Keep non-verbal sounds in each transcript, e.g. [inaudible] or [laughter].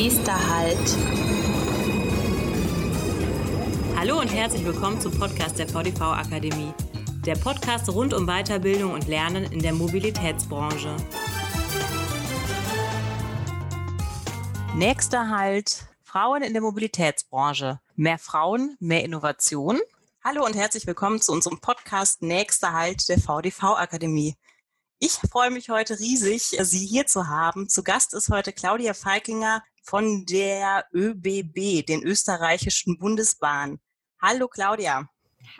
Nächster Halt. Hallo und herzlich willkommen zum Podcast der VDV Akademie. Der Podcast rund um Weiterbildung und Lernen in der Mobilitätsbranche. Nächster Halt. Frauen in der Mobilitätsbranche. Mehr Frauen, mehr Innovation. Hallo und herzlich willkommen zu unserem Podcast Nächster Halt der VDV Akademie. Ich freue mich heute riesig, Sie hier zu haben. Zu Gast ist heute Claudia Falkinger von der ÖBB, den österreichischen Bundesbahn. Hallo Claudia.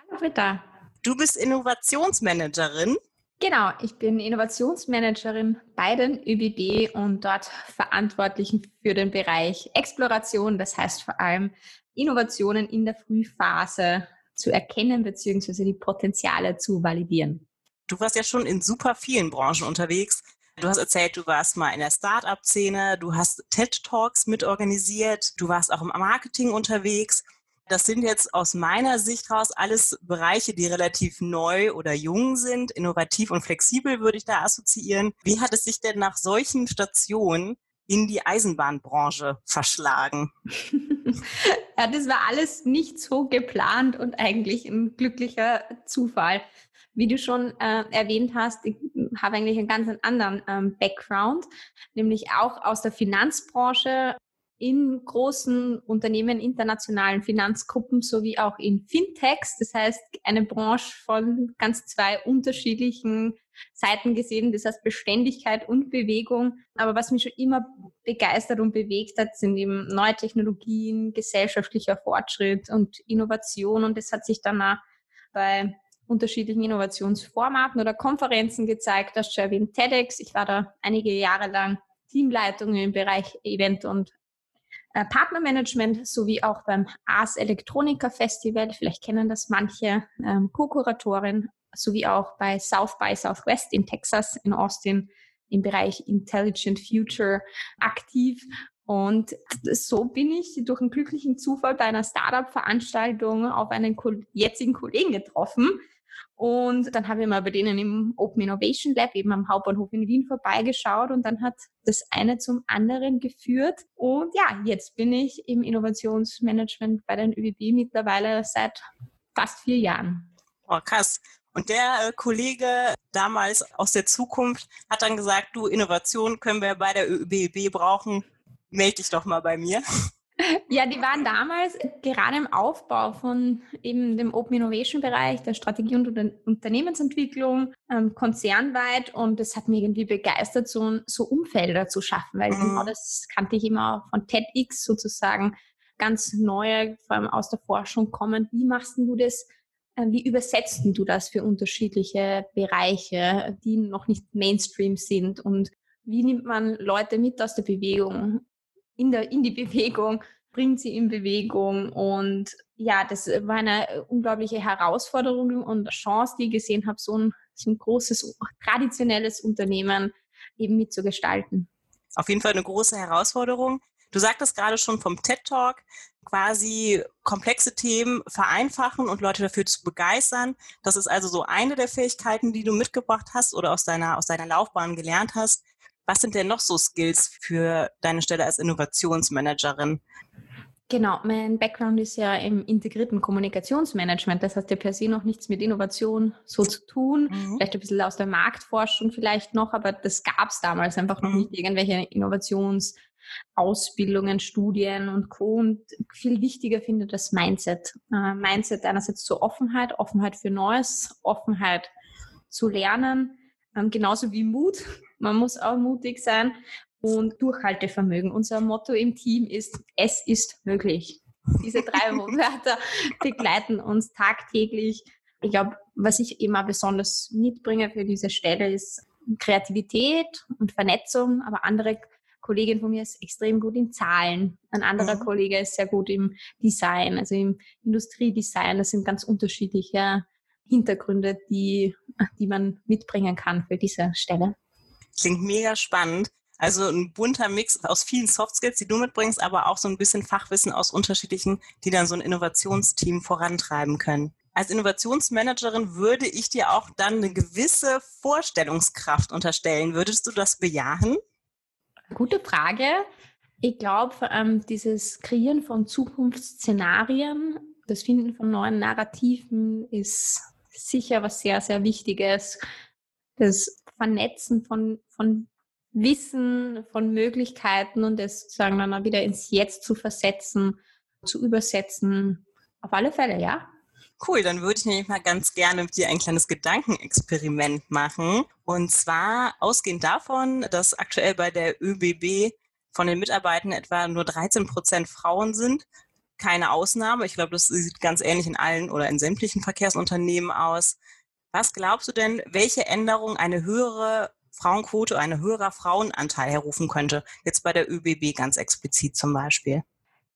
Hallo Britta. Du bist Innovationsmanagerin. Genau, ich bin Innovationsmanagerin bei den ÖBB und dort verantwortlich für den Bereich Exploration, das heißt vor allem Innovationen in der Frühphase zu erkennen bzw. die Potenziale zu validieren. Du warst ja schon in super vielen Branchen unterwegs. Du hast erzählt, du warst mal in der Start-up-Szene, du hast TED-Talks mitorganisiert, du warst auch im Marketing unterwegs. Das sind jetzt aus meiner Sicht raus alles Bereiche, die relativ neu oder jung sind. Innovativ und flexibel würde ich da assoziieren. Wie hat es sich denn nach solchen Stationen in die Eisenbahnbranche verschlagen? [laughs] ja, das war alles nicht so geplant und eigentlich ein glücklicher Zufall. Wie du schon äh, erwähnt hast, ich habe eigentlich einen ganz anderen ähm, Background, nämlich auch aus der Finanzbranche in großen Unternehmen, internationalen Finanzgruppen sowie auch in Fintechs. Das heißt, eine Branche von ganz zwei unterschiedlichen Seiten gesehen. Das heißt Beständigkeit und Bewegung. Aber was mich schon immer begeistert und bewegt hat, sind eben neue Technologien, gesellschaftlicher Fortschritt und Innovation. Und das hat sich dann auch bei unterschiedlichen Innovationsformaten oder Konferenzen gezeigt. Das schon erwähnt TEDx. Ich war da einige Jahre lang Teamleitung im Bereich Event und äh, Partnermanagement sowie auch beim Ars Electronica Festival. Vielleicht kennen das manche ähm, Co-Kuratorin sowie auch bei South by Southwest in Texas in Austin im Bereich Intelligent Future aktiv. Und so bin ich durch einen glücklichen Zufall bei einer Startup-Veranstaltung auf einen jetzigen Kollegen getroffen, und dann habe ich mal bei denen im Open Innovation Lab eben am Hauptbahnhof in Wien vorbeigeschaut und dann hat das eine zum anderen geführt. Und ja, jetzt bin ich im Innovationsmanagement bei den ÖBB mittlerweile seit fast vier Jahren. Oh, krass. Und der äh, Kollege damals aus der Zukunft hat dann gesagt, du, Innovation können wir bei der ÖBB brauchen. Melde dich doch mal bei mir. Ja, die waren damals gerade im Aufbau von eben dem Open Innovation Bereich, der Strategie und Unternehmensentwicklung, ähm, konzernweit. Und das hat mich irgendwie begeistert, so, so Umfelder zu schaffen, weil mhm. genau das kannte ich immer von TEDx sozusagen, ganz neue, vor allem aus der Forschung kommen. Wie machst du das? Äh, wie übersetzt du das für unterschiedliche Bereiche, die noch nicht Mainstream sind? Und wie nimmt man Leute mit aus der Bewegung in, der, in die Bewegung, bringt sie in Bewegung. Und ja, das war eine unglaubliche Herausforderung und Chance, die ich gesehen habe, so ein, so ein großes, traditionelles Unternehmen eben mitzugestalten. Auf jeden Fall eine große Herausforderung. Du sagtest gerade schon vom TED Talk, quasi komplexe Themen vereinfachen und Leute dafür zu begeistern. Das ist also so eine der Fähigkeiten, die du mitgebracht hast oder aus deiner, aus deiner Laufbahn gelernt hast. Was sind denn noch so Skills für deine Stelle als Innovationsmanagerin? Genau, mein Background ist ja im integrierten Kommunikationsmanagement. Das hat ja per se noch nichts mit Innovation so zu tun. Mhm. Vielleicht ein bisschen aus der Marktforschung vielleicht noch, aber das gab es damals einfach noch mhm. nicht irgendwelche Innovationsausbildungen, Studien und Co. Und viel wichtiger finde ich das Mindset. Äh, Mindset einerseits zur Offenheit, Offenheit für Neues, Offenheit zu lernen, ähm, genauso wie Mut. Man muss auch mutig sein und Durchhaltevermögen. Unser Motto im Team ist, es ist möglich. Diese drei [laughs] Wörter begleiten uns tagtäglich. Ich glaube, was ich immer besonders mitbringe für diese Stelle ist Kreativität und Vernetzung, aber andere Kollegin von mir ist extrem gut in Zahlen. Ein anderer mhm. Kollege ist sehr gut im Design, also im Industriedesign. Das sind ganz unterschiedliche Hintergründe, die, die man mitbringen kann für diese Stelle. Klingt mega spannend. Also ein bunter Mix aus vielen Soft Skills, die du mitbringst, aber auch so ein bisschen Fachwissen aus unterschiedlichen, die dann so ein Innovationsteam vorantreiben können. Als Innovationsmanagerin würde ich dir auch dann eine gewisse Vorstellungskraft unterstellen. Würdest du das bejahen? Gute Frage. Ich glaube, ähm, dieses Kreieren von Zukunftsszenarien, das Finden von neuen Narrativen ist sicher was sehr, sehr Wichtiges. Das Vernetzen von, von Wissen, von Möglichkeiten und das sozusagen dann auch wieder ins Jetzt zu versetzen, zu übersetzen. Auf alle Fälle, ja. Cool, dann würde ich nämlich mal ganz gerne mit dir ein kleines Gedankenexperiment machen. Und zwar ausgehend davon, dass aktuell bei der ÖBB von den Mitarbeitern etwa nur 13 Prozent Frauen sind. Keine Ausnahme. Ich glaube, das sieht ganz ähnlich in allen oder in sämtlichen Verkehrsunternehmen aus. Was glaubst du denn, welche Änderung eine höhere Frauenquote, ein höherer Frauenanteil herrufen könnte? Jetzt bei der ÖBB ganz explizit zum Beispiel.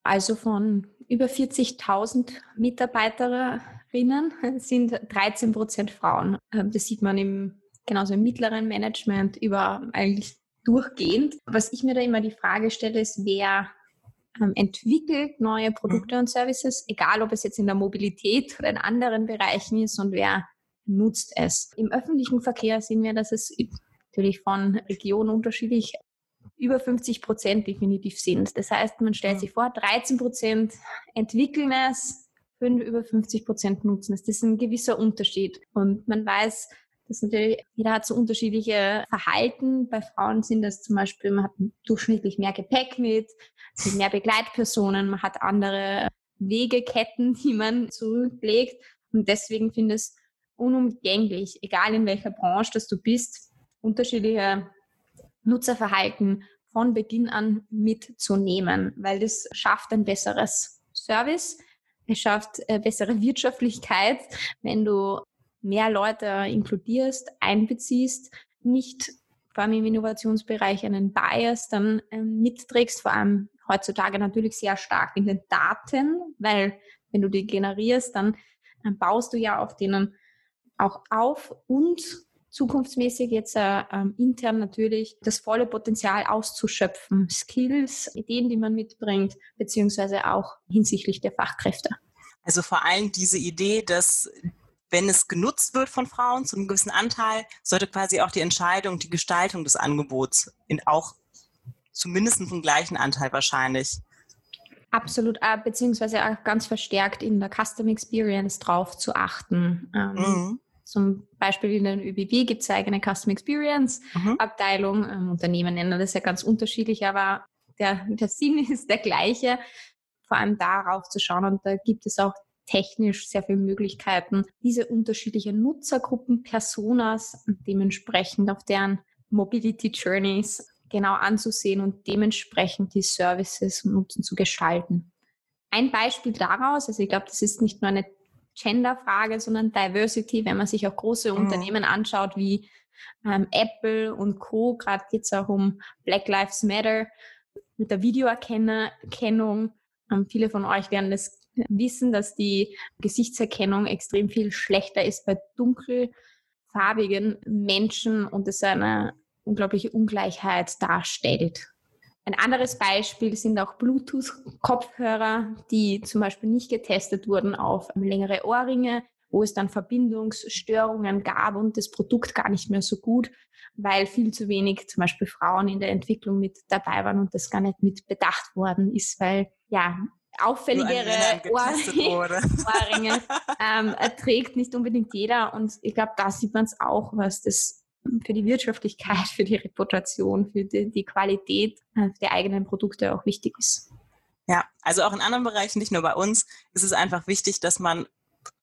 Also von über 40.000 Mitarbeiterinnen sind 13 Prozent Frauen. Ähm, das sieht man im, genauso im mittleren Management über eigentlich durchgehend. Was ich mir da immer die Frage stelle, ist, wer ähm, entwickelt neue Produkte und Services, egal ob es jetzt in der Mobilität oder in anderen Bereichen ist und wer nutzt es. Im öffentlichen Verkehr sehen wir, dass es natürlich von Region unterschiedlich über 50 Prozent definitiv sind. Das heißt, man stellt sich vor, 13 Prozent entwickeln es, über 50 Prozent nutzen es. Das ist ein gewisser Unterschied. Und man weiß, dass natürlich, jeder hat so unterschiedliche Verhalten. Bei Frauen sind das zum Beispiel, man hat durchschnittlich mehr Gepäck mit, sind mehr Begleitpersonen, man hat andere Wegeketten, die man zurücklegt. Und deswegen finde ich es unumgänglich, egal in welcher Branche dass du bist, unterschiedliche Nutzerverhalten von Beginn an mitzunehmen, weil das schafft ein besseres Service, es schafft äh, bessere Wirtschaftlichkeit, wenn du mehr Leute inkludierst, einbeziehst, nicht vor allem im Innovationsbereich einen Bias dann ähm, mitträgst, vor allem heutzutage natürlich sehr stark in den Daten, weil wenn du die generierst, dann, dann baust du ja auf denen auch auf und zukunftsmäßig jetzt äh, ähm, intern natürlich das volle Potenzial auszuschöpfen. Skills, Ideen, die man mitbringt, beziehungsweise auch hinsichtlich der Fachkräfte. Also vor allem diese Idee, dass wenn es genutzt wird von Frauen zu einem gewissen Anteil, sollte quasi auch die Entscheidung, die Gestaltung des Angebots in auch zumindest einen gleichen Anteil wahrscheinlich. Absolut, äh, beziehungsweise auch ganz verstärkt in der Custom Experience drauf zu achten. Ähm, mhm. Zum Beispiel in der ÖBB gibt es eigene Custom Experience mhm. Abteilung. Ähm, Unternehmen nennen das ja ganz unterschiedlich, aber der, der Sinn [laughs] ist der gleiche, vor allem darauf zu schauen. Und da gibt es auch technisch sehr viele Möglichkeiten, diese unterschiedlichen Nutzergruppen, Personas dementsprechend auf deren Mobility Journeys genau anzusehen und dementsprechend die Services und Nutzen zu gestalten. Ein Beispiel daraus, also ich glaube, das ist nicht nur eine Gender-Frage, sondern Diversity, wenn man sich auch große mhm. Unternehmen anschaut wie ähm, Apple und Co. Gerade geht es auch um Black Lives Matter mit der Videoerkennung. Ähm, viele von euch werden das wissen, dass die Gesichtserkennung extrem viel schlechter ist bei dunkelfarbigen Menschen und es eine unglaubliche Ungleichheit darstellt. Ein anderes Beispiel sind auch Bluetooth-Kopfhörer, die zum Beispiel nicht getestet wurden auf längere Ohrringe, wo es dann Verbindungsstörungen gab und das Produkt gar nicht mehr so gut, weil viel zu wenig zum Beispiel Frauen in der Entwicklung mit dabei waren und das gar nicht mit bedacht worden ist, weil ja auffälligere [laughs] Ohrringe ähm, trägt nicht unbedingt jeder und ich glaube, da sieht man es auch, was das für die Wirtschaftlichkeit, für die Reputation, für die, die Qualität äh, der eigenen Produkte auch wichtig ist. Ja, also auch in anderen Bereichen, nicht nur bei uns, ist es einfach wichtig, dass man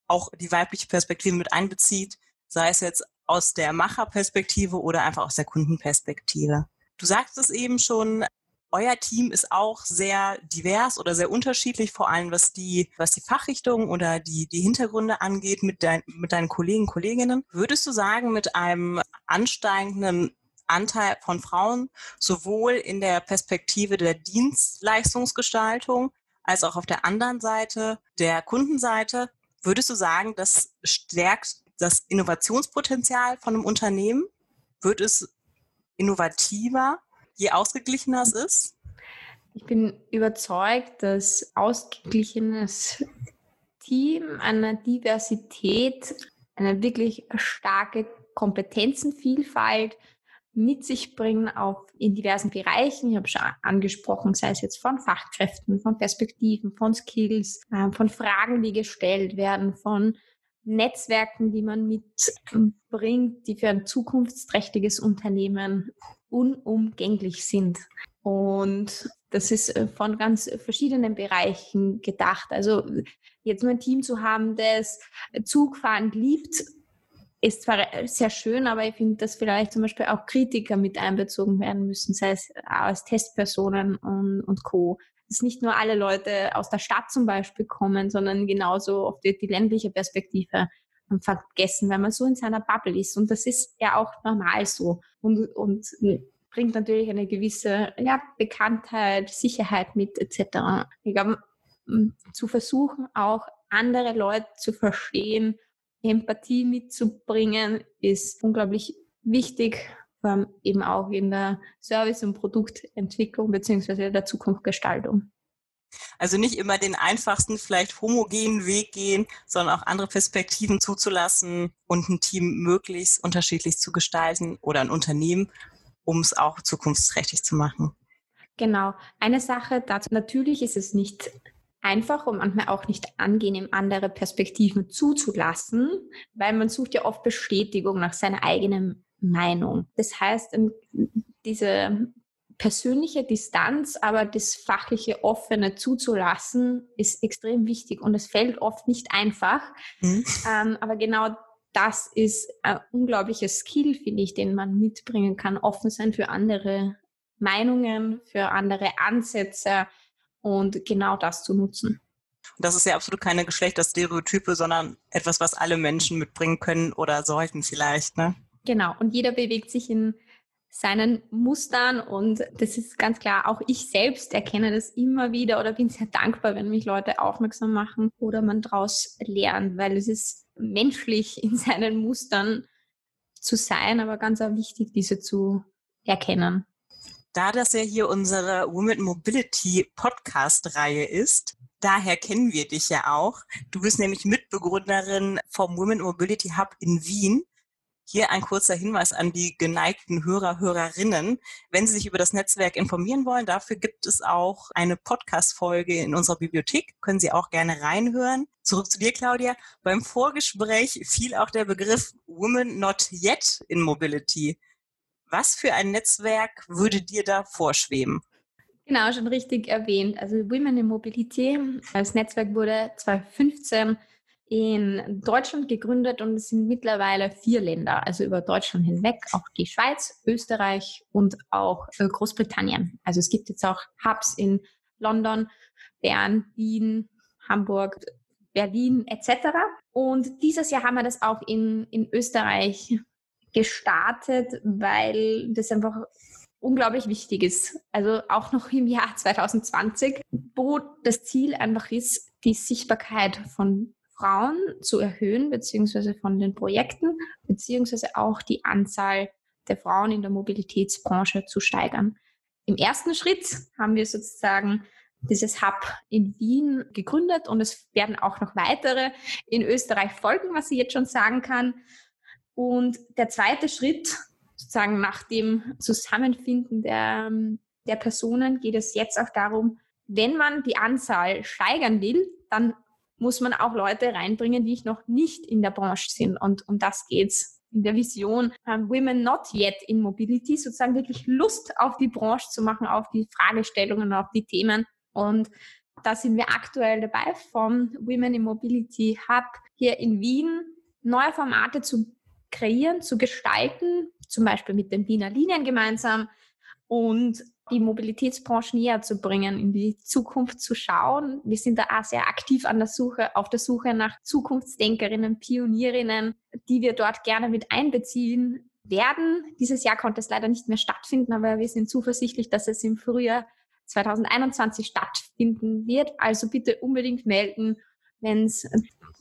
auch die weibliche Perspektive mit einbezieht, sei es jetzt aus der Macherperspektive oder einfach aus der Kundenperspektive. Du sagtest es eben schon, euer Team ist auch sehr divers oder sehr unterschiedlich, vor allem was die, was die Fachrichtung oder die, die Hintergründe angeht mit, dein, mit deinen Kollegen Kolleginnen. Würdest du sagen, mit einem ansteigenden Anteil von Frauen, sowohl in der Perspektive der Dienstleistungsgestaltung als auch auf der anderen Seite, der Kundenseite, würdest du sagen, das stärkt das Innovationspotenzial von einem Unternehmen? Wird es innovativer? Je ausgeglichener es ist? Ich bin überzeugt, dass ausgeglichenes Team, eine Diversität, eine wirklich starke Kompetenzenvielfalt mit sich bringen, auch in diversen Bereichen. Ich habe schon angesprochen, sei es jetzt von Fachkräften, von Perspektiven, von Skills, äh, von Fragen, die gestellt werden, von Netzwerken, die man mitbringt, die für ein zukunftsträchtiges Unternehmen unumgänglich sind. Und das ist äh, von ganz verschiedenen Bereichen gedacht. Also jetzt nur ein Team zu haben, das Zugfahren liebt, ist zwar sehr schön, aber ich finde, dass vielleicht zum Beispiel auch Kritiker mit einbezogen werden müssen, sei es als Testpersonen und, und Co. Dass nicht nur alle Leute aus der Stadt zum Beispiel kommen, sondern genauso die, die ländliche Perspektive vergessen, weil man so in seiner Bubble ist. Und das ist ja auch normal so. Und, und bringt natürlich eine gewisse ja, Bekanntheit, Sicherheit mit etc. Ich glaube, zu versuchen, auch andere Leute zu verstehen, Empathie mitzubringen, ist unglaublich wichtig, eben auch in der Service- und Produktentwicklung beziehungsweise der Zukunftsgestaltung. Also nicht immer den einfachsten, vielleicht homogenen Weg gehen, sondern auch andere Perspektiven zuzulassen und ein Team möglichst unterschiedlich zu gestalten oder ein Unternehmen, um es auch zukunftsträchtig zu machen. Genau. Eine Sache dazu, natürlich ist es nicht einfach und manchmal auch nicht angenehm, andere Perspektiven zuzulassen, weil man sucht ja oft Bestätigung nach seiner eigenen Meinung. Das heißt, diese persönliche Distanz, aber das fachliche Offene zuzulassen, ist extrem wichtig und es fällt oft nicht einfach. Mhm. Ähm, aber genau das ist ein unglaubliches Skill, finde ich, den man mitbringen kann. Offen sein für andere Meinungen, für andere Ansätze, und genau das zu nutzen. Das ist ja absolut keine Geschlechterstereotype, sondern etwas, was alle Menschen mitbringen können oder sollten vielleicht, ne? Genau. Und jeder bewegt sich in seinen Mustern und das ist ganz klar, auch ich selbst erkenne das immer wieder oder bin sehr dankbar, wenn mich Leute aufmerksam machen oder man daraus lernt, weil es ist menschlich in seinen Mustern zu sein, aber ganz auch wichtig, diese zu erkennen. Da das ja hier unsere Women Mobility Podcast-Reihe ist, daher kennen wir dich ja auch. Du bist nämlich Mitbegründerin vom Women Mobility Hub in Wien. Hier ein kurzer Hinweis an die geneigten Hörer, Hörerinnen. Wenn Sie sich über das Netzwerk informieren wollen, dafür gibt es auch eine Podcast-Folge in unserer Bibliothek. Können Sie auch gerne reinhören. Zurück zu dir, Claudia. Beim Vorgespräch fiel auch der Begriff Women Not Yet in Mobility. Was für ein Netzwerk würde dir da vorschweben? Genau, schon richtig erwähnt. Also Women in Mobility als Netzwerk wurde 2015 in Deutschland gegründet und es sind mittlerweile vier Länder, also über Deutschland hinweg, auch die Schweiz, Österreich und auch äh, Großbritannien. Also es gibt jetzt auch Hubs in London, Bern, Wien, Hamburg, Berlin etc. Und dieses Jahr haben wir das auch in, in Österreich gestartet, weil das einfach unglaublich wichtig ist. Also auch noch im Jahr 2020, wo das Ziel einfach ist, die Sichtbarkeit von Frauen zu erhöhen, beziehungsweise von den Projekten, beziehungsweise auch die Anzahl der Frauen in der Mobilitätsbranche zu steigern. Im ersten Schritt haben wir sozusagen dieses Hub in Wien gegründet und es werden auch noch weitere in Österreich folgen, was ich jetzt schon sagen kann. Und der zweite Schritt, sozusagen nach dem Zusammenfinden der, der Personen, geht es jetzt auch darum, wenn man die Anzahl steigern will, dann muss man auch Leute reinbringen, die noch nicht in der Branche sind. Und um das geht's in der Vision um, Women Not Yet in Mobility, sozusagen wirklich Lust auf die Branche zu machen, auf die Fragestellungen, auf die Themen. Und da sind wir aktuell dabei vom Women in Mobility Hub hier in Wien, neue Formate zu kreieren, zu gestalten, zum Beispiel mit den Wiener Linien gemeinsam und die Mobilitätsbranche näher zu bringen, in die Zukunft zu schauen. Wir sind da auch sehr aktiv an der Suche, auf der Suche nach Zukunftsdenkerinnen, Pionierinnen, die wir dort gerne mit einbeziehen werden. Dieses Jahr konnte es leider nicht mehr stattfinden, aber wir sind zuversichtlich, dass es im Frühjahr 2021 stattfinden wird. Also bitte unbedingt melden, wenn es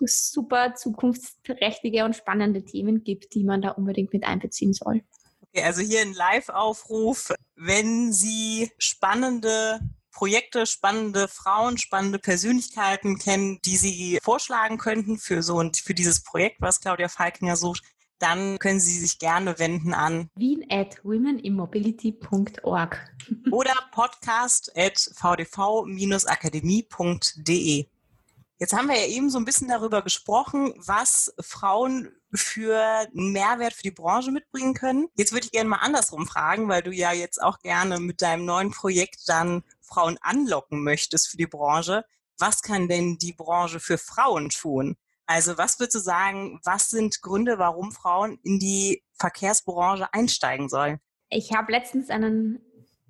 super zukunftsträchtige und spannende Themen gibt, die man da unbedingt mit einbeziehen soll. Okay, also hier ein Live-Aufruf, wenn Sie spannende Projekte, spannende Frauen, spannende Persönlichkeiten kennen, die Sie vorschlagen könnten für so und für dieses Projekt, was Claudia Falkinger sucht, dann können Sie sich gerne wenden an wien at womenimmobility.org oder podcast at vdv-akademie.de. Jetzt haben wir ja eben so ein bisschen darüber gesprochen, was Frauen für einen Mehrwert für die Branche mitbringen können. Jetzt würde ich gerne mal andersrum fragen, weil du ja jetzt auch gerne mit deinem neuen Projekt dann Frauen anlocken möchtest für die Branche. Was kann denn die Branche für Frauen tun? Also was würdest du sagen, was sind Gründe, warum Frauen in die Verkehrsbranche einsteigen sollen? Ich habe letztens einen,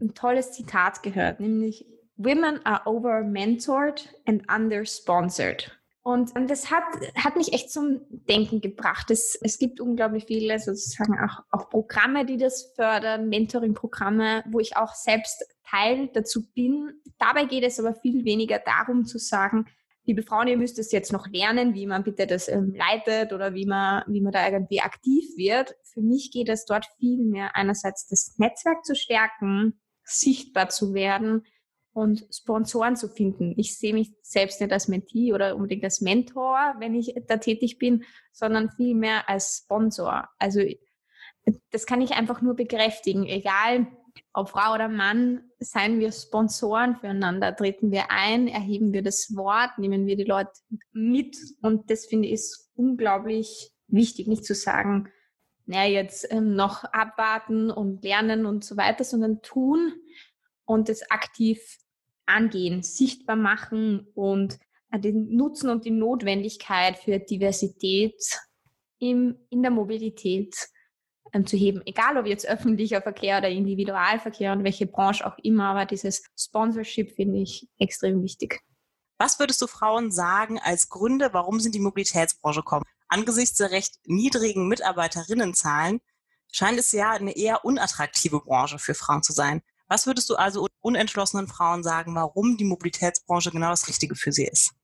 ein tolles Zitat gehört, nämlich Women are over-mentored and under-sponsored. Und, das hat, hat mich echt zum Denken gebracht. Es, es gibt unglaublich viele sozusagen auch, auch Programme, die das fördern, Mentoring-Programme, wo ich auch selbst Teil dazu bin. Dabei geht es aber viel weniger darum zu sagen, liebe Frauen, ihr müsst es jetzt noch lernen, wie man bitte das ähm, leitet oder wie man, wie man da irgendwie aktiv wird. Für mich geht es dort viel mehr einerseits das Netzwerk zu stärken, sichtbar zu werden, und Sponsoren zu finden. Ich sehe mich selbst nicht als Mentee oder unbedingt als Mentor, wenn ich da tätig bin, sondern vielmehr als Sponsor. Also das kann ich einfach nur bekräftigen. Egal, ob Frau oder Mann, seien wir Sponsoren füreinander, treten wir ein, erheben wir das Wort, nehmen wir die Leute mit. Und das finde ich unglaublich wichtig, nicht zu sagen, naja, jetzt ähm, noch abwarten und lernen und so weiter, sondern tun und es aktiv angehen, sichtbar machen und äh, den Nutzen und die Notwendigkeit für Diversität im, in der Mobilität ähm, zu heben. Egal ob jetzt öffentlicher Verkehr oder Individualverkehr und welche Branche auch immer, aber dieses Sponsorship finde ich extrem wichtig. Was würdest du Frauen sagen als Gründe, warum sie in die Mobilitätsbranche kommen? Angesichts der recht niedrigen Mitarbeiterinnenzahlen scheint es ja eine eher unattraktive Branche für Frauen zu sein. Was würdest du also unentschlossenen Frauen sagen, warum die Mobilitätsbranche genau das Richtige für sie ist?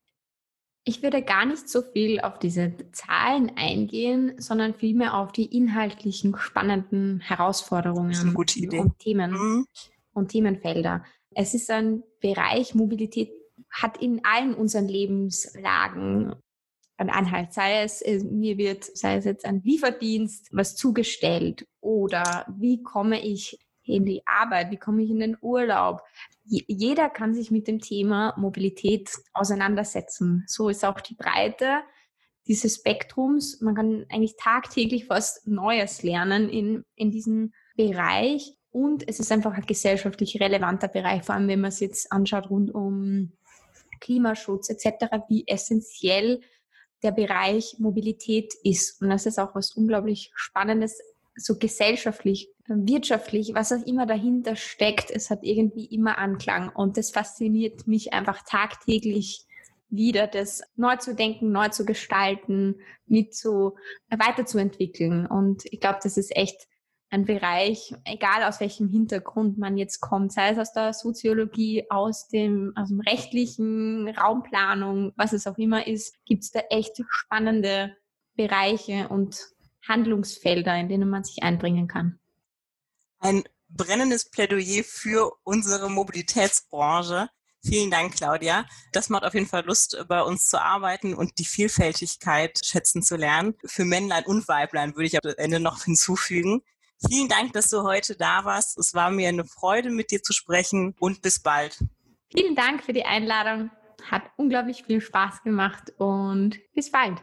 Ich würde gar nicht so viel auf diese Zahlen eingehen, sondern vielmehr auf die inhaltlichen spannenden Herausforderungen und Themen mhm. und Themenfelder. Es ist ein Bereich, Mobilität hat in allen unseren Lebenslagen einen Anhalt. Sei es, äh, mir wird, sei es jetzt ein Lieferdienst, was zugestellt oder wie komme ich in die Arbeit, wie komme ich in den Urlaub. Jeder kann sich mit dem Thema Mobilität auseinandersetzen. So ist auch die Breite dieses Spektrums. Man kann eigentlich tagtäglich was Neues lernen in, in diesem Bereich. Und es ist einfach ein gesellschaftlich relevanter Bereich, vor allem wenn man es jetzt anschaut rund um Klimaschutz etc., wie essentiell der Bereich Mobilität ist. Und das ist auch was unglaublich Spannendes, so gesellschaftlich wirtschaftlich, was auch immer dahinter steckt, es hat irgendwie immer Anklang und das fasziniert mich einfach tagtäglich wieder, das neu zu denken, neu zu gestalten, mit so weiterzuentwickeln. Und ich glaube, das ist echt ein Bereich, egal aus welchem Hintergrund man jetzt kommt, sei es aus der Soziologie, aus dem, aus dem rechtlichen, Raumplanung, was es auch immer ist, gibt es da echt spannende Bereiche und Handlungsfelder, in denen man sich einbringen kann ein brennendes Plädoyer für unsere Mobilitätsbranche. Vielen Dank, Claudia. Das macht auf jeden Fall Lust, bei uns zu arbeiten und die Vielfältigkeit schätzen zu lernen. Für Männlein und Weiblein würde ich am Ende noch [laughs] hinzufügen. Vielen Dank, dass du heute da warst. Es war mir eine Freude, mit dir zu sprechen und bis bald. Vielen Dank für die Einladung. Hat unglaublich viel Spaß gemacht und bis bald.